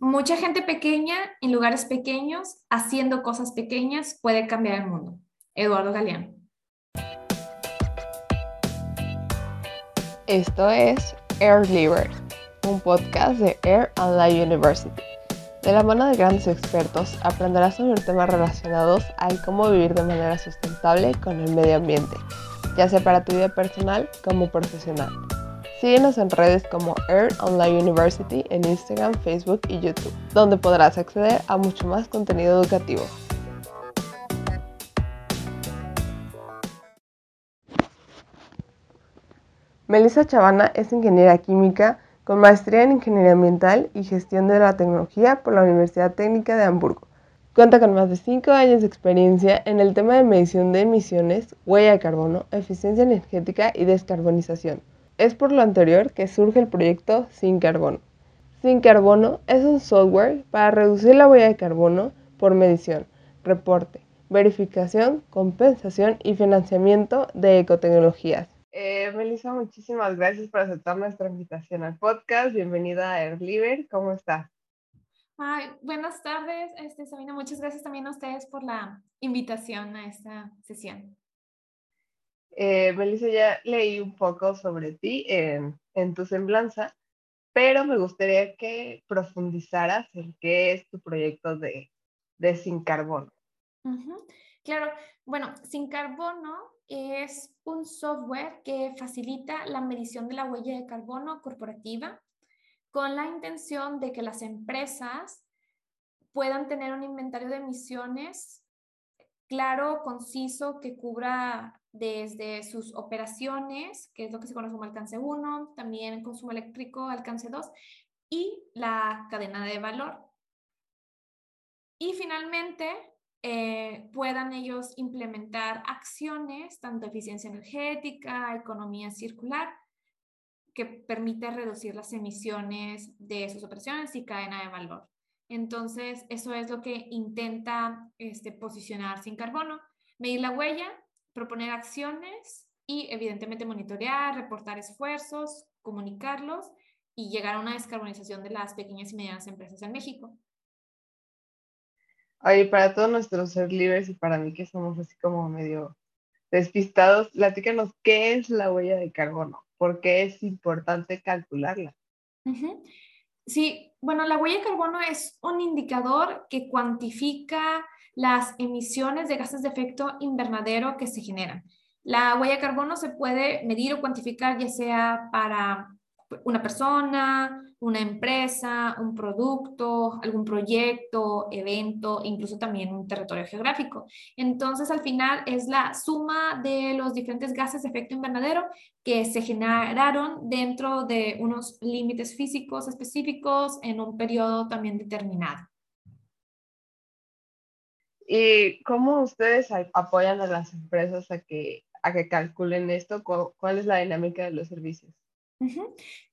mucha gente pequeña en lugares pequeños, haciendo cosas pequeñas, puede cambiar el mundo. Eduardo Galeano. Esto es Air Liver, un podcast de Air and Life University. De la mano de grandes expertos aprenderás sobre temas relacionados a cómo vivir de manera sustentable con el medio ambiente, ya sea para tu vida personal como profesional. Síguenos en redes como Air Online University en Instagram, Facebook y YouTube, donde podrás acceder a mucho más contenido educativo. Melissa Chavana es ingeniera química con maestría en Ingeniería Ambiental y Gestión de la Tecnología por la Universidad Técnica de Hamburgo. Cuenta con más de 5 años de experiencia en el tema de medición de emisiones, huella de carbono, eficiencia energética y descarbonización. Es por lo anterior que surge el proyecto Sin Carbono. Sin Carbono es un software para reducir la huella de carbono por medición, reporte, verificación, compensación y financiamiento de ecotecnologías. Eh, Melissa, muchísimas gracias por aceptar nuestra invitación al podcast. Bienvenida a AirLiver. ¿Cómo estás? Ay, buenas tardes, este, Sabina. Muchas gracias también a ustedes por la invitación a esta sesión. Eh, Melissa, ya leí un poco sobre ti en, tu semblanza, pero me gustaría que profundizaras en qué es tu proyecto de, Sin Carbono. Claro, bueno, Sin Carbono es un software que facilita la medición de la huella de carbono corporativa con la intención de que las empresas puedan tener un inventario de emisiones claro, conciso, que cubra desde sus operaciones, que es lo que se conoce como alcance 1, también consumo eléctrico, alcance 2, y la cadena de valor. Y finalmente, eh, puedan ellos implementar acciones, tanto eficiencia energética, economía circular, que permite reducir las emisiones de sus operaciones y cadena de valor. Entonces, eso es lo que intenta este, posicionar sin carbono, medir la huella, proponer acciones y evidentemente monitorear, reportar esfuerzos, comunicarlos y llegar a una descarbonización de las pequeñas y medianas empresas en México. Oye, para todos nuestros ser libres y para mí que somos así como medio despistados, platícanos qué es la huella de carbono, por qué es importante calcularla. Sí, bueno, la huella de carbono es un indicador que cuantifica las emisiones de gases de efecto invernadero que se generan. La huella de carbono se puede medir o cuantificar ya sea para una persona, una empresa, un producto, algún proyecto, evento, incluso también un territorio geográfico. Entonces, al final es la suma de los diferentes gases de efecto invernadero que se generaron dentro de unos límites físicos específicos en un periodo también determinado. ¿Y cómo ustedes apoyan a las empresas a que, a que calculen esto? ¿Cuál es la dinámica de los servicios?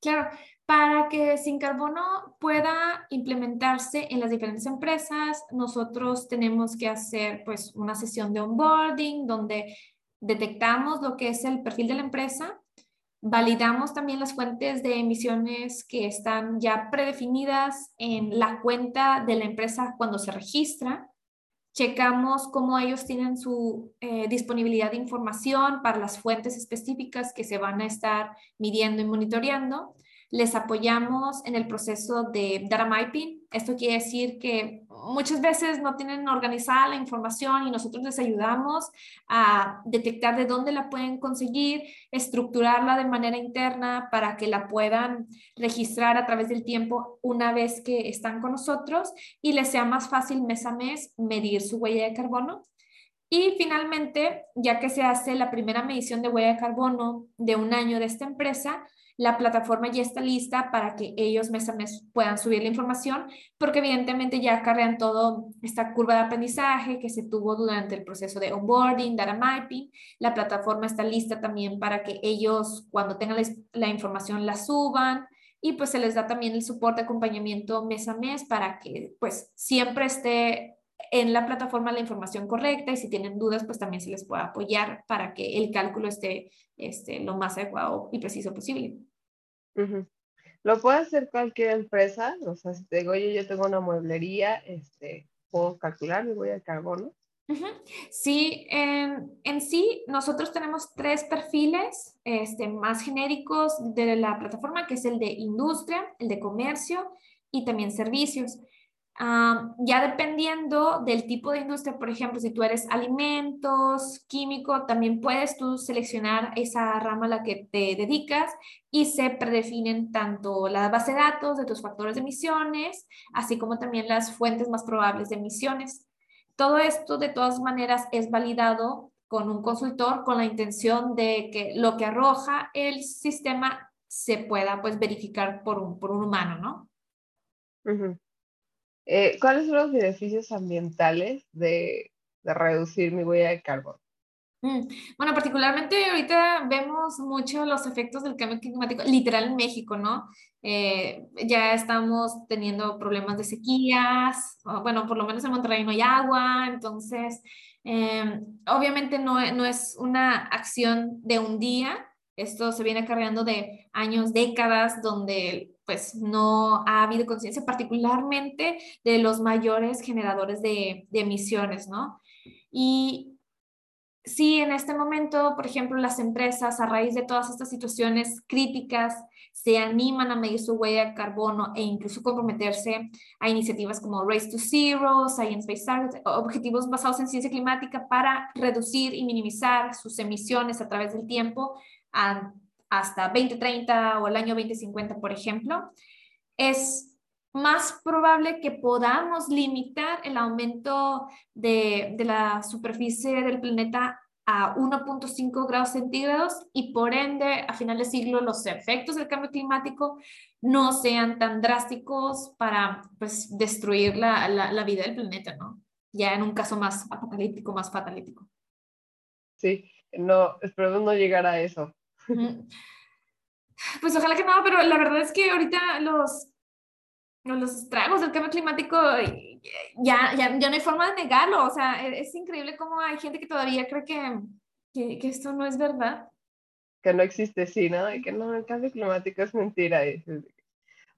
Claro, para que Sin Carbono pueda implementarse en las diferentes empresas, nosotros tenemos que hacer pues una sesión de onboarding donde detectamos lo que es el perfil de la empresa, validamos también las fuentes de emisiones que están ya predefinidas en la cuenta de la empresa cuando se registra checamos cómo ellos tienen su eh, disponibilidad de información para las fuentes específicas que se van a estar midiendo y monitoreando les apoyamos en el proceso de data mapping. Esto quiere decir que muchas veces no tienen organizada la información y nosotros les ayudamos a detectar de dónde la pueden conseguir, estructurarla de manera interna para que la puedan registrar a través del tiempo una vez que están con nosotros y les sea más fácil mes a mes medir su huella de carbono. Y finalmente, ya que se hace la primera medición de huella de carbono de un año de esta empresa, la plataforma ya está lista para que ellos mes a mes puedan subir la información, porque evidentemente ya acarrean todo esta curva de aprendizaje que se tuvo durante el proceso de onboarding, data mapping. La plataforma está lista también para que ellos, cuando tengan la, información, la suban y pues se les da también el soporte, acompañamiento mes a mes para que pues siempre esté en la plataforma la información correcta y si tienen dudas, pues también se les puede apoyar para que el cálculo esté este, lo más adecuado y preciso posible. lo puede hacer cualquier empresa, o sea, si te digo, oye, yo tengo una mueblería, este, puedo calcular mi huella de carbono. Sí, en sí nosotros tenemos tres perfiles este, más genéricos de la plataforma, que es el de industria, el de comercio y también servicios ya dependiendo del tipo de industria, por ejemplo, si tú eres alimentos, químico, también puedes tú seleccionar esa rama a la que te dedicas y se predefinen tanto la base de datos de tus factores de emisiones, así como también las fuentes más probables de emisiones. Todo esto, de todas maneras, es validado con un consultor con la intención de que lo que arroja el sistema se pueda pues verificar por un, por un humano, ¿no? Eh, ¿Cuáles son los beneficios ambientales de, reducir mi huella de carbono? Mm, bueno, particularmente ahorita vemos mucho los efectos del cambio climático, literal en México, ¿no? Eh, ya estamos teniendo problemas de sequías, bueno, por lo menos en Monterrey no hay agua, entonces, em, obviamente no, no es una acción de un día, esto se viene acarreando de años, décadas, donde pues no ha habido conciencia particularmente de los mayores generadores de, emisiones, ¿no? Y sí, en este momento, por ejemplo, las empresas a raíz de todas estas situaciones críticas se animan a medir su huella de carbono e incluso comprometerse a iniciativas como Race to Zero, Science Based Targets, objetivos basados en ciencia climática para reducir y minimizar sus emisiones a través del tiempo hasta 2030 o el año 2050, por ejemplo, es más probable que podamos limitar el aumento de, de la superficie del planeta a 1.5 grados centígrados y por ende a final de siglo los efectos del cambio climático no sean tan drásticos para pues, destruir la, la, la vida del planeta, ¿no? Ya en un caso más apocalíptico, más fatalítico. Sí, no, espero no llegar a eso. Pues ojalá que no, pero la verdad es que ahorita los, los estragos del cambio climático ya, ya, ya no hay forma de negarlo. O sea, e, es, increíble cómo hay gente que todavía cree que, que, que, esto no es verdad. Que no existe, sí, ¿no? Y que no, el cambio climático es mentira.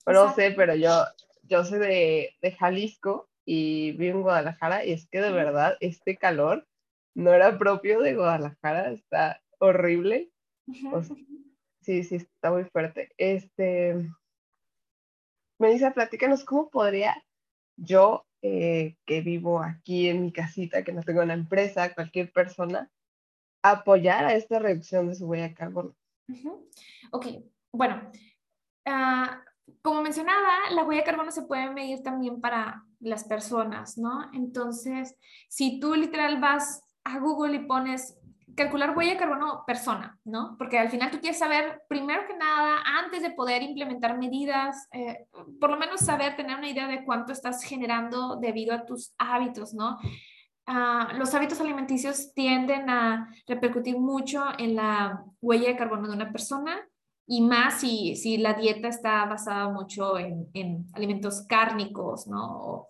Bueno, no sé, pero yo, yo soy de, de Jalisco y vivo en Guadalajara y es que de verdad este calor no era propio de Guadalajara, está horrible. Sí, sí, está muy fuerte. Este, Melissa, platícanos cómo podría yo, eh, que vivo aquí en mi casita, que no tengo una empresa, cualquier persona, apoyar a esta reducción de su huella de carbono. Ok, bueno, ah, como mencionaba, la huella de carbono se puede medir también para las personas, ¿no? Entonces, si tú literal vas a Google y pones calcular huella de carbono persona, ¿no? Porque al final tú quieres saber, primero que nada, antes de poder implementar medidas, eh, por lo menos saber, tener una idea de cuánto estás generando debido a tus hábitos, ¿no? Ah, los hábitos alimenticios tienden a repercutir mucho en la huella de carbono de una persona y más si, si la dieta está basada mucho en, en alimentos cárnicos, ¿no?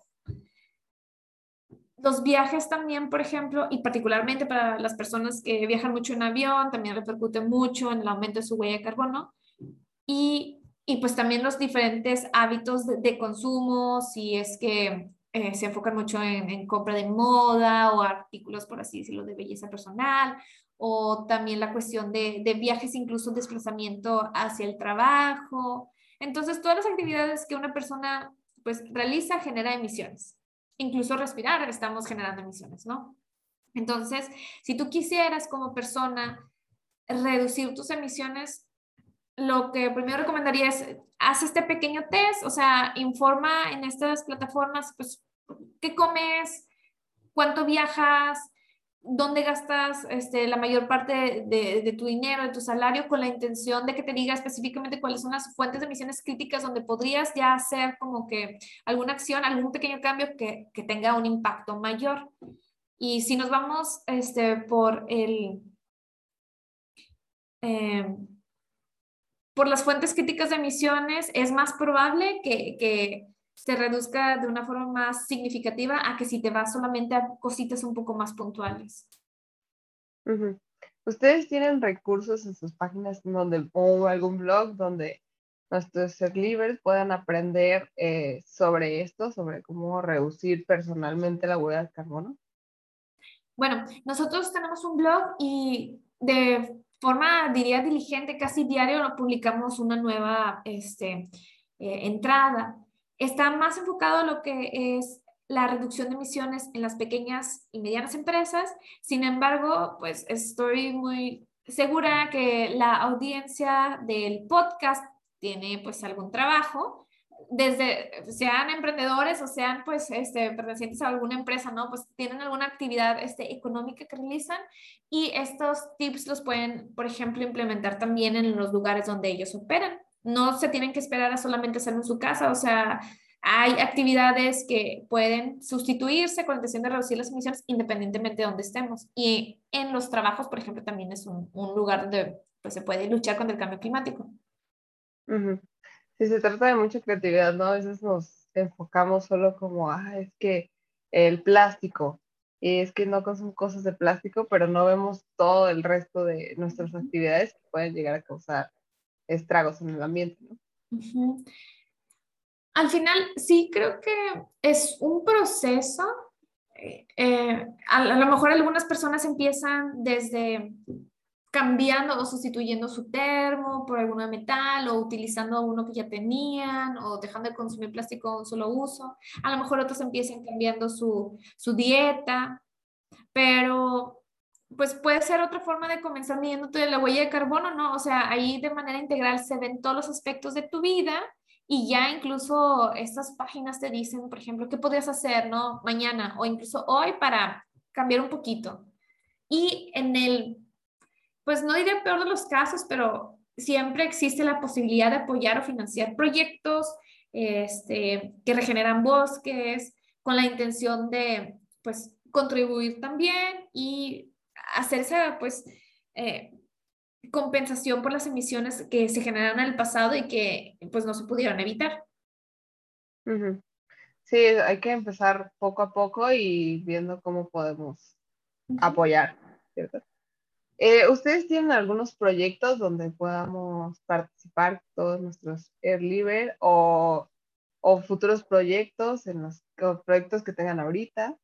Los viajes también, por ejemplo, y particularmente para las personas que viajan mucho en avión, también repercute mucho en el aumento de su huella de carbono. Y, y pues también los diferentes hábitos de, consumo, si es que eh, se enfocan mucho en, en, compra de moda o artículos, por así decirlo, de belleza personal, o también la cuestión de, de viajes, incluso desplazamiento hacia el trabajo. Entonces, todas las actividades que una persona pues realiza genera emisiones incluso respirar estamos generando emisiones, ¿no? Entonces, si tú quisieras como persona reducir tus emisiones, lo que primero recomendaría es, haz este pequeño test, o sea, informa en estas plataformas, pues, qué comes, cuánto viajas, dónde gastas este, la mayor parte de, tu dinero, de tu salario, con la intención de que te diga específicamente cuáles son las fuentes de emisiones críticas donde podrías ya hacer como que alguna acción, algún pequeño cambio que, tenga un impacto mayor. Y si nos vamos este, por el... Em, por las fuentes críticas de emisiones, es más probable que, que se reduzca de una forma más significativa a que si te vas solamente a cositas un poco más puntuales. ¿Ustedes tienen recursos en sus páginas donde, o algún blog donde nuestros ser libres puedan aprender eh, sobre esto, sobre cómo reducir personalmente la huella de carbono? Bueno, nosotros tenemos un blog y de forma, diría, diligente, casi diario, publicamos una nueva este, eh, entrada. Está más enfocado lo que es la reducción de emisiones en las pequeñas y medianas empresas. Sin embargo, pues estoy muy segura que la audiencia del podcast tiene pues algún trabajo, desde sean emprendedores o sean pues este, pertenecientes a alguna empresa, ¿no? Pues tienen alguna actividad este, económica que realizan y estos tips los pueden, por ejemplo, implementar también en los lugares donde ellos operan. No se tienen que esperar a solamente hacerlo en su casa, o sea, hay actividades que pueden sustituirse con la intención de reducir las emisiones independientemente de donde estemos. Y en los trabajos, por ejemplo, también es un, un lugar donde pues, se puede luchar contra el cambio climático. Sí, se trata de mucha creatividad, ¿no? A veces nos enfocamos solo como, ah, es que el plástico, y es que no son cosas de plástico, pero no vemos todo el resto de nuestras actividades que pueden llegar a causar estragos en el ambiente, ¿no? Al final, sí creo que es un proceso. Eh, eh, a, lo mejor algunas personas empiezan desde cambiando o sustituyendo su termo por alguna metal o utilizando uno que ya tenían o dejando de consumir plástico de un solo uso. A lo mejor otros empiezan cambiando su, su dieta, pero pues puede ser otra forma de comenzar midiéndote la huella de carbono, ¿no? O sea, ahí de manera integral se ven todos los aspectos de tu vida y ya incluso estas páginas te dicen, por ejemplo, qué podrías hacer, ¿no? Mañana o incluso hoy para cambiar un poquito. Y en el pues no diré peor de los casos, pero siempre existe la posibilidad de apoyar o financiar proyectos este, que regeneran bosques con la intención de, pues, contribuir también y hacer esa, pues, eh, compensación por las emisiones que se generaron en el pasado y que, pues, no se pudieron evitar. Sí, hay que empezar poco a poco y viendo cómo podemos apoyar, ¿cierto? Eh, ¿Ustedes tienen algunos proyectos donde podamos participar todos nuestros Air o, o futuros proyectos en los, proyectos que tengan ahorita?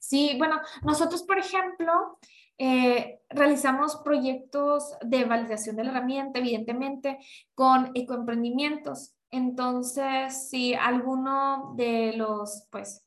Sí, bueno, nosotros, por ejemplo, eh, realizamos proyectos de validación de la herramienta, evidentemente, con ecoemprendimientos. Entonces, si alguno de los, pues,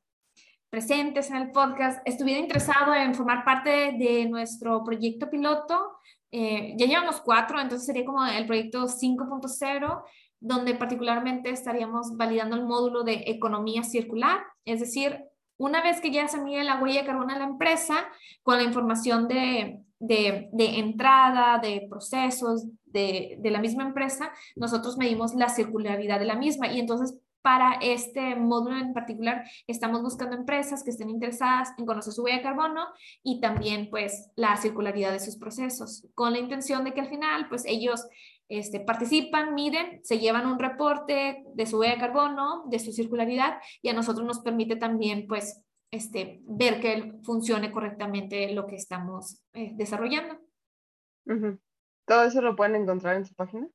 presentes en el podcast estuviera interesado en formar parte de nuestro proyecto piloto, eh, ya llevamos cuatro, entonces sería como el proyecto 5.0, donde particularmente estaríamos validando el módulo de economía circular, es decir, una vez que ya se mide la huella de carbono de la empresa, con la información de, de, de entrada, de procesos de, de, la misma empresa, nosotros medimos la circularidad de la misma. Y entonces para este módulo en particular estamos buscando empresas que estén interesadas en conocer su huella de carbono y también pues la circularidad de sus procesos, con la intención de que al final pues ellos este, participan, miden, se llevan un reporte de su huella de carbono, de su circularidad y a nosotros nos permite también pues este, ver que funcione correctamente lo que estamos eh, desarrollando. ¿Todo eso lo pueden encontrar en su página?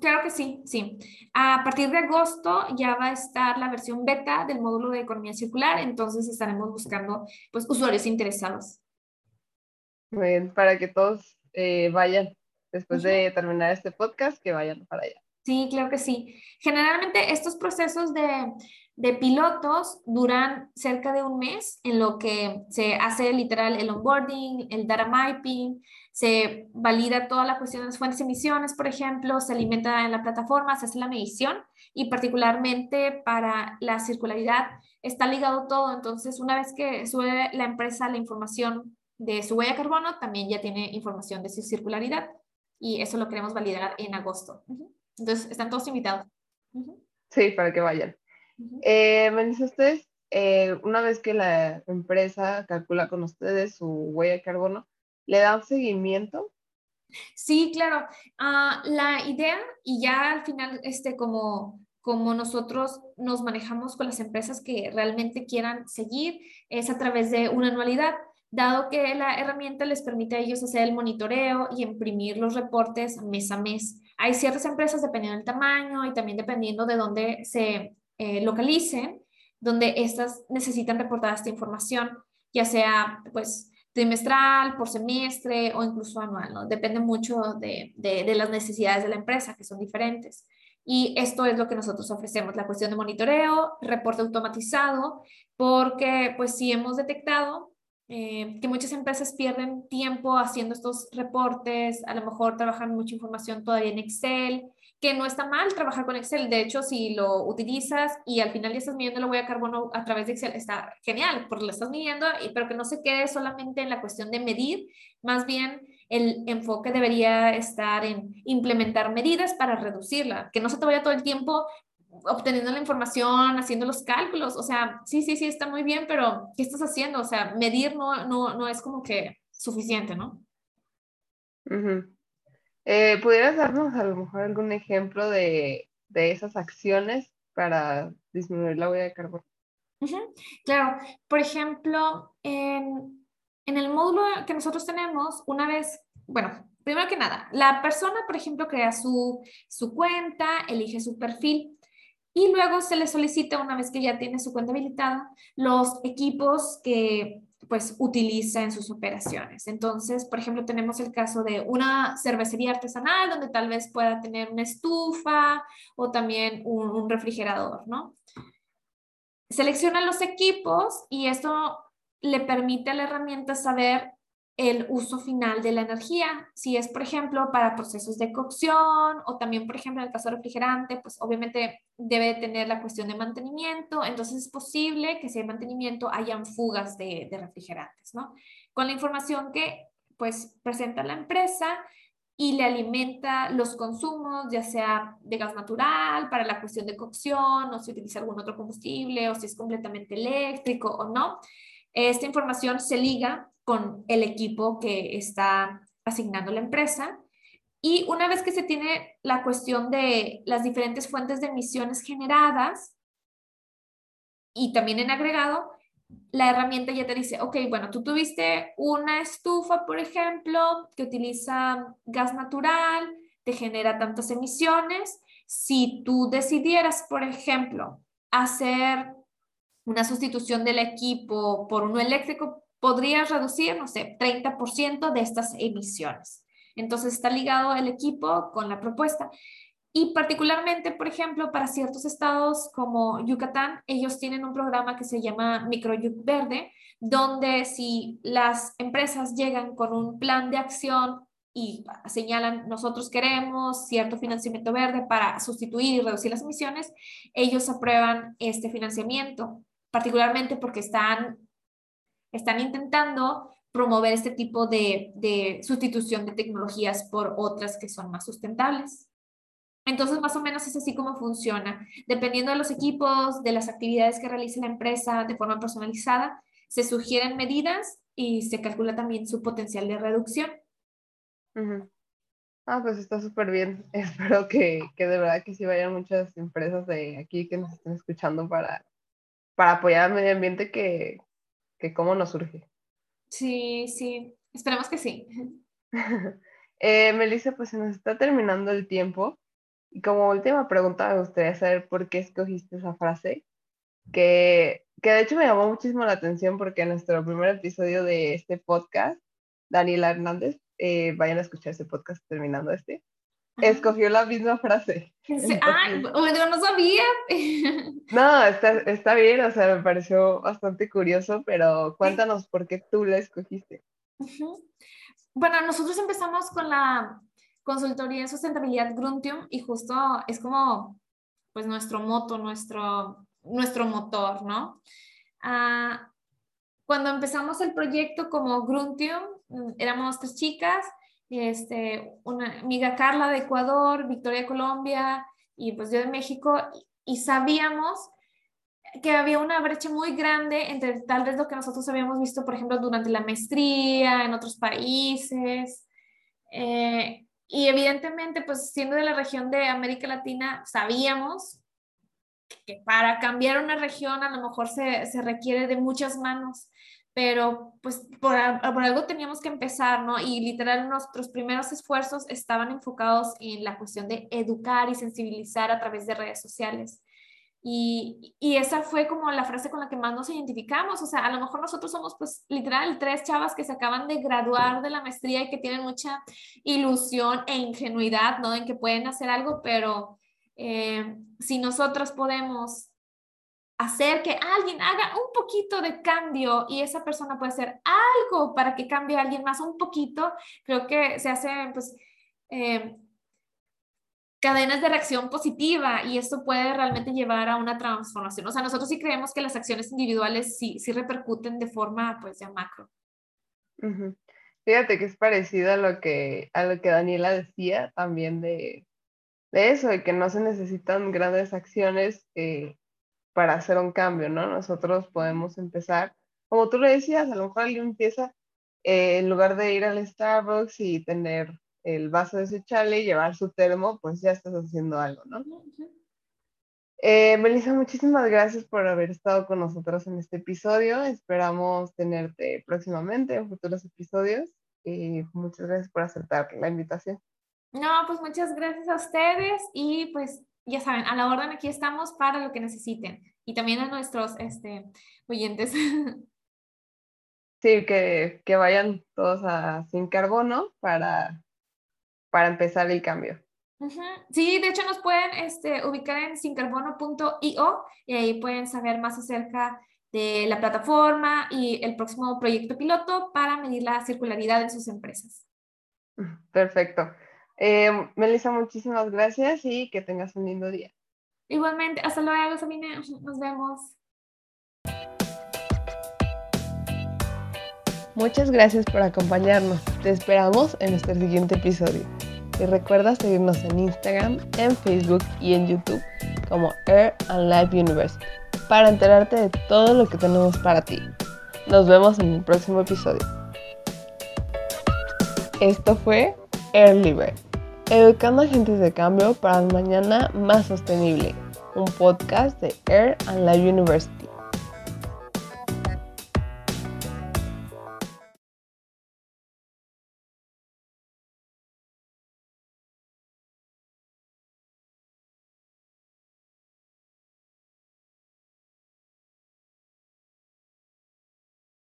Claro que sí, sí. A partir de agosto ya va a estar la versión beta del módulo de economía circular, entonces estaremos buscando pues, usuarios interesados. Muy bien, para que todos eh, vayan después de terminar este podcast, que vayan para allá. Sí, claro que sí. Generalmente estos procesos de, de pilotos duran cerca de un mes en lo que se hace literal el onboarding, el data mapping, se valida toda la cuestión de las fuentes de emisiones, por ejemplo, se alimenta en la plataforma, se hace la medición y particularmente para la circularidad está ligado todo. Entonces, una vez que sube la empresa la información de su huella de carbono, también ya tiene información de su circularidad y eso lo queremos validar en agosto. Entonces, están todos invitados. Sí, para que vayan. Eh, me dice ustedes, eh, una vez que la empresa calcula con ustedes su huella de carbono, ¿le dan seguimiento? Sí, claro. Ah, la idea, y ya al final, este, como, como nosotros nos manejamos con las empresas que realmente quieran seguir, es a través de una anualidad dado que la herramienta les permite a ellos hacer el monitoreo y imprimir los reportes mes a mes. Hay ciertas empresas, dependiendo del tamaño y también dependiendo de dónde se eh, localicen, donde estas necesitan reportar esta información, ya sea pues trimestral, por semestre o incluso anual, ¿no? Depende mucho de, de, las necesidades de la empresa, que son diferentes. Y esto es lo que nosotros ofrecemos, la cuestión de monitoreo, reporte automatizado, porque pues si hemos detectado eh, que muchas empresas pierden tiempo haciendo estos reportes, a lo mejor trabajan mucha información todavía en Excel, que no está mal trabajar con Excel. De hecho, si lo utilizas y al final ya estás midiendo la huella de carbono a través de Excel, está genial, porque lo estás midiendo, pero que no se quede solamente en la cuestión de medir, más bien el enfoque debería estar en implementar medidas para reducirla, que no se te vaya todo el tiempo obteniendo la información, haciendo los cálculos, o sea, sí, sí, sí, está muy bien, pero ¿qué estás haciendo? O sea, medir no, no, no es como que suficiente, ¿no? Eh, ¿Pudieras darnos a lo mejor algún ejemplo de, de esas acciones para disminuir la huella de carbono? Claro, por ejemplo, en, en, el módulo que nosotros tenemos, una vez, bueno, primero que nada, la persona, por ejemplo, crea su, su cuenta, elige su perfil y luego se le solicita, una vez que ya tiene su cuenta habilitada, los equipos que pues utiliza en sus operaciones. Entonces, por ejemplo, tenemos el caso de una cervecería artesanal donde tal vez pueda tener una estufa o también un, refrigerador, ¿no? Selecciona los equipos y esto le permite a la herramienta saber el uso final de la energía. Si es, por ejemplo, para procesos de cocción o también, por ejemplo, en el caso de refrigerante, pues obviamente debe tener la cuestión de mantenimiento. Entonces es posible que si hay mantenimiento hayan fugas de, refrigerantes, ¿no? Con la información que pues presenta la empresa y le alimenta los consumos, ya sea de gas natural para la cuestión de cocción o si utiliza algún otro combustible o si es completamente eléctrico o no. Esta información se liga con el equipo que está asignando la empresa. Y una vez que se tiene la cuestión de las diferentes fuentes de emisiones generadas y también en agregado, la herramienta ya te dice, ok, bueno, tú tuviste una estufa, por ejemplo, que utiliza gas natural, te genera tantas emisiones. Si tú decidieras, por ejemplo, hacer una sustitución del equipo por uno eléctrico, podría reducir, no sé, 30% de estas emisiones. Entonces está ligado el equipo con la propuesta. Y particularmente, por ejemplo, para ciertos estados como Yucatán, ellos tienen un programa que se llama Microyuc Verde, donde si las empresas llegan con un plan de acción y señalan, nosotros queremos cierto financiamiento verde para sustituir y reducir las emisiones, ellos aprueban este financiamiento, particularmente porque están están intentando promover este tipo de, sustitución de tecnologías por otras que son más sustentables. Entonces, más o menos es así como funciona. Dependiendo de los equipos, de las actividades que realice la empresa de forma personalizada, se sugieren medidas y se calcula también su potencial de reducción. Ah, pues está súper bien. Espero que, que, de verdad que sí vayan muchas empresas de aquí que nos estén escuchando para, para apoyar al medio ambiente que, cómo nos surge. Sí, sí, esperemos que sí. eh, Melissa, pues se nos está terminando el tiempo. Y como última pregunta, me gustaría saber por qué escogiste esa frase, que, que de hecho me llamó muchísimo la atención porque en nuestro primer episodio de este podcast, Daniela Hernández, eh, vayan a escuchar ese podcast terminando este, escogió la misma frase. Ay, bueno, no sabía. No, está, está bien, o sea, me pareció bastante curioso, pero cuéntanos por qué tú la escogiste. Bueno, nosotros empezamos con la consultoría en sustentabilidad Gruntium y justo es como, pues, nuestro moto, nuestro, nuestro motor, ¿no? Ah, cuando empezamos el proyecto como Gruntium, mm, éramos tres chicas, este, una amiga Carla de Ecuador, Victoria de Colombia y pues yo de México y sabíamos que había una brecha muy grande entre tal vez lo que nosotros habíamos visto, por ejemplo, durante la maestría en otros países. Eh, y evidentemente, pues siendo de la región de América Latina, sabíamos que para cambiar una región a lo mejor se, se requiere de muchas manos pero pues por, algo teníamos que empezar, ¿no? Y literal nuestros primeros esfuerzos estaban enfocados en la cuestión de educar y sensibilizar a través de redes sociales. Y, y, esa fue como la frase con la que más nos identificamos. O sea, a lo mejor nosotros somos pues literal tres chavas que se acaban de graduar de la maestría y que tienen mucha ilusión e ingenuidad, ¿no? En que pueden hacer algo, pero eh, si nosotros podemos hacer que alguien haga un poquito de cambio y esa persona puede hacer algo para que cambie a alguien más un poquito, creo que se hace pues eh, cadenas de reacción positiva y esto puede realmente llevar a una transformación. O sea, nosotros sí creemos que las acciones individuales sí, sí repercuten de forma pues ya macro. Fíjate que es parecido a lo que, a lo que Daniela decía también de, de eso, de que no se necesitan grandes acciones eh, para hacer un cambio, ¿no? Nosotros podemos empezar, como tú lo decías, a lo mejor alguien empieza eh, en lugar de ir al Starbucks y tener el vaso de su chale y llevar su termo, pues ya estás haciendo algo, ¿no? Eh, Melissa, muchísimas gracias por haber estado con nosotros en este episodio. Esperamos tenerte próximamente en futuros episodios. Y muchas gracias por aceptar la invitación. No, pues muchas gracias a ustedes y pues ya saben, a la orden aquí estamos para lo que necesiten y también a nuestros este, oyentes. Sí, que, que vayan todos a Sin Carbono para, para empezar el cambio. Sí, de hecho nos pueden este, ubicar en sincarbono.io y ahí pueden saber más acerca de la plataforma y el próximo proyecto piloto para medir la circularidad en sus empresas. Perfecto. Eh, Melissa, muchísimas gracias y que tengas un lindo día. Igualmente, hasta luego, Sabine. Nos vemos. Muchas gracias por acompañarnos. Te esperamos en nuestro siguiente episodio. Y recuerda seguirnos en Instagram, en Facebook y en YouTube como Air and Life University para enterarte de todo lo que tenemos para ti. Nos vemos en el próximo episodio. Esto fue Air Libre, educando agentes de cambio para un mañana más sostenible, un podcast de Air and Life University.